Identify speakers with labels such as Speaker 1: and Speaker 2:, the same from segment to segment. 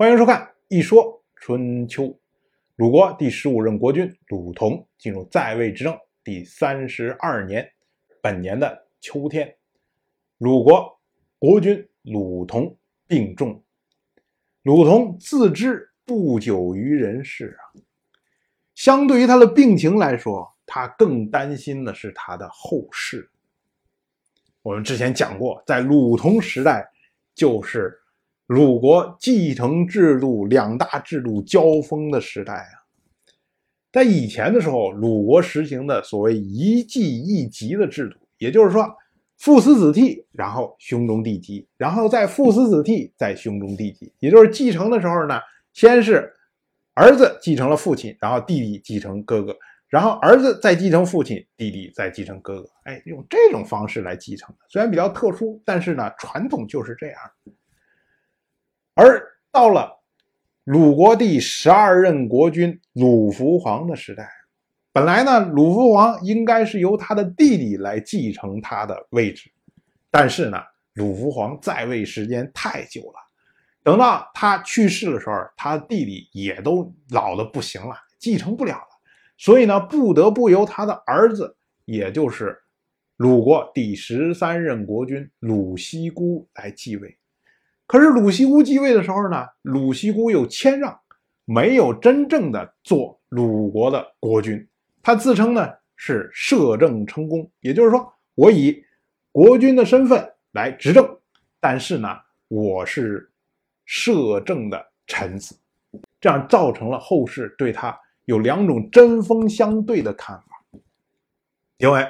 Speaker 1: 欢迎收看《一说春秋》。鲁国第十五任国君鲁同进入在位执政第三十二年，本年的秋天，鲁国国君鲁同病重。鲁同自知不久于人世啊，相对于他的病情来说，他更担心的是他的后事。我们之前讲过，在鲁同时代，就是鲁国继承制度两大制度交锋的时代啊。在以前的时候，鲁国实行的所谓一继一级的制度，也就是说，父死子继，然后兄终弟及，然后再父死子继，再兄终弟及。也就是继承的时候呢，先是儿子继承了父亲，然后弟弟继承哥哥，然后儿子再继承父亲，弟弟再继承哥哥。哎，用这种方式来继承，虽然比较特殊，但是呢，传统就是这样。而到了。鲁国第十二任国君鲁福皇的时代，本来呢，鲁福皇应该是由他的弟弟来继承他的位置，但是呢，鲁福皇在位时间太久了，等到他去世的时候，他弟弟也都老的不行了，继承不了了，所以呢，不得不由他的儿子，也就是鲁国第十三任国君鲁西姑来继位。可是鲁奚孤继位的时候呢，鲁奚孤又谦让，没有真正的做鲁国的国君。他自称呢是摄政成功，也就是说，我以国君的身份来执政，但是呢，我是摄政的臣子，这样造成了后世对他有两种针锋相对的看法。因为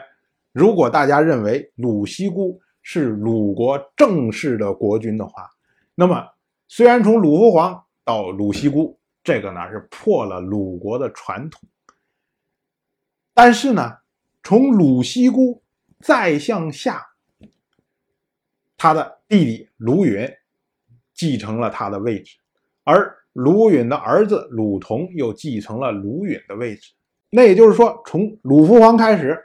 Speaker 1: 如果大家认为鲁奚孤是鲁国正式的国君的话，那么，虽然从鲁福皇到鲁西孤，这个呢是破了鲁国的传统，但是呢，从鲁西孤再向下，他的弟弟鲁允继承了他的位置，而鲁允的儿子鲁同又继承了鲁允的位置。那也就是说，从鲁福皇开始，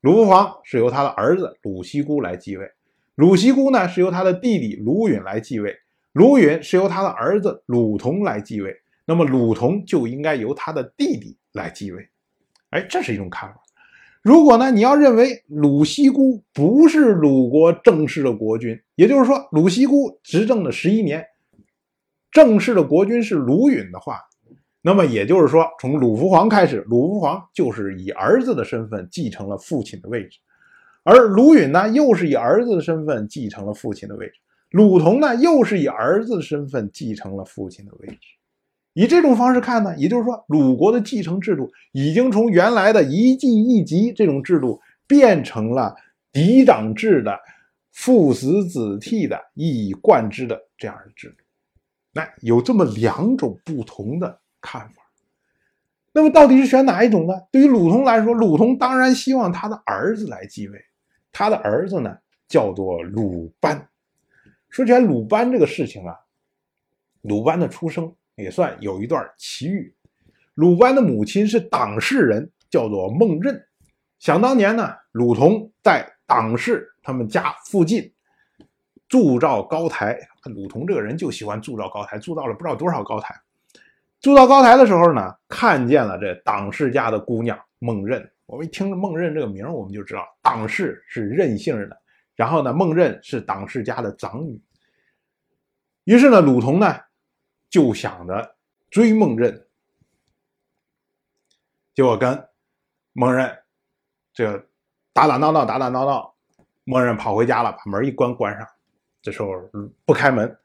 Speaker 1: 鲁福皇是由他的儿子鲁西孤来继位，鲁奚孤呢是由他的弟弟鲁允来继位。鲁允是由他的儿子鲁同来继位，那么鲁同就应该由他的弟弟来继位。哎，这是一种看法。如果呢，你要认为鲁奚孤不是鲁国正式的国君，也就是说鲁奚孤执政了十一年，正式的国君是鲁允的话，那么也就是说，从鲁福皇开始，鲁福皇就是以儿子的身份继承了父亲的位置，而鲁允呢，又是以儿子的身份继承了父亲的位置。鲁同呢，又是以儿子的身份继承了父亲的位置。以这种方式看呢，也就是说，鲁国的继承制度已经从原来的一继一级这种制度，变成了嫡长制的父死子替的一以贯之的这样的制度。那有这么两种不同的看法。那么到底是选哪一种呢？对于鲁同来说，鲁同当然希望他的儿子来继位。他的儿子呢，叫做鲁班。说起来，鲁班这个事情啊，鲁班的出生也算有一段奇遇。鲁班的母亲是党氏人，叫做孟任。想当年呢，鲁同在党氏他们家附近铸造高台。鲁同这个人就喜欢铸造高台，铸造了不知道多少高台。铸造高台的时候呢，看见了这党氏家的姑娘孟任。我们一听孟任这个名，我们就知道党氏是任姓的。然后呢，孟任是党氏家的长女。于是呢，鲁同呢就想着追孟任，结果跟孟任这打打闹闹，打打闹闹，孟任跑回家了，把门一关，关上。这时候不开门，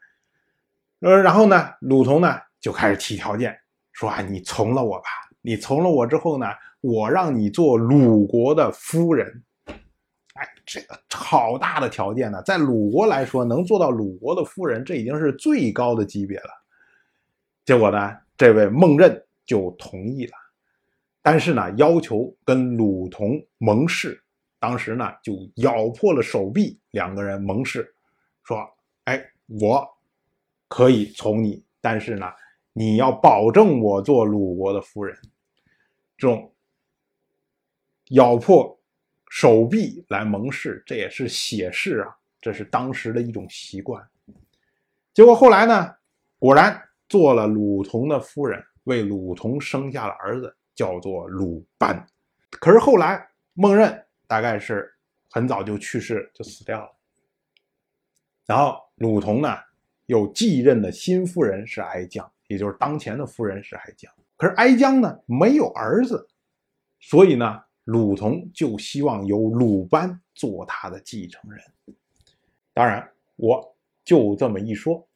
Speaker 1: 呃，然后呢，鲁同呢就开始提条件，说啊，你从了我吧，你从了我之后呢，我让你做鲁国的夫人。哎，这个好大的条件呢，在鲁国来说，能做到鲁国的夫人，这已经是最高的级别了。结果呢，这位孟任就同意了，但是呢，要求跟鲁同盟誓。当时呢，就咬破了手臂，两个人盟誓，说：“哎，我可以从你，但是呢，你要保证我做鲁国的夫人。”这种咬破。手臂来盟誓，这也是写誓啊，这是当时的一种习惯。结果后来呢，果然做了鲁同的夫人，为鲁同生下了儿子，叫做鲁班。可是后来孟任大概是很早就去世，就死掉了。然后鲁同呢，又继任的新夫人是哀姜，也就是当前的夫人是哀姜。可是哀姜呢没有儿子，所以呢，鲁同就希望由鲁班做他的继承人。当然，我就这么一说，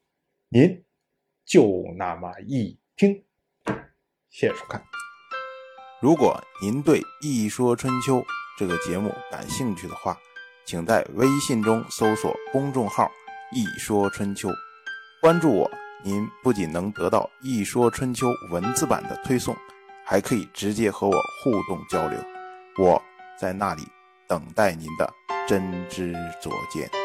Speaker 1: 您就那么一听。谢谢收看。
Speaker 2: 如果您对《一说春秋》这个节目感兴趣的话，请在微信中搜索公众号“一说春秋”，关注我。您不仅能得到《一说春秋》文字版的推送，还可以直接和我互动交流。我在那里等待您的真知灼见。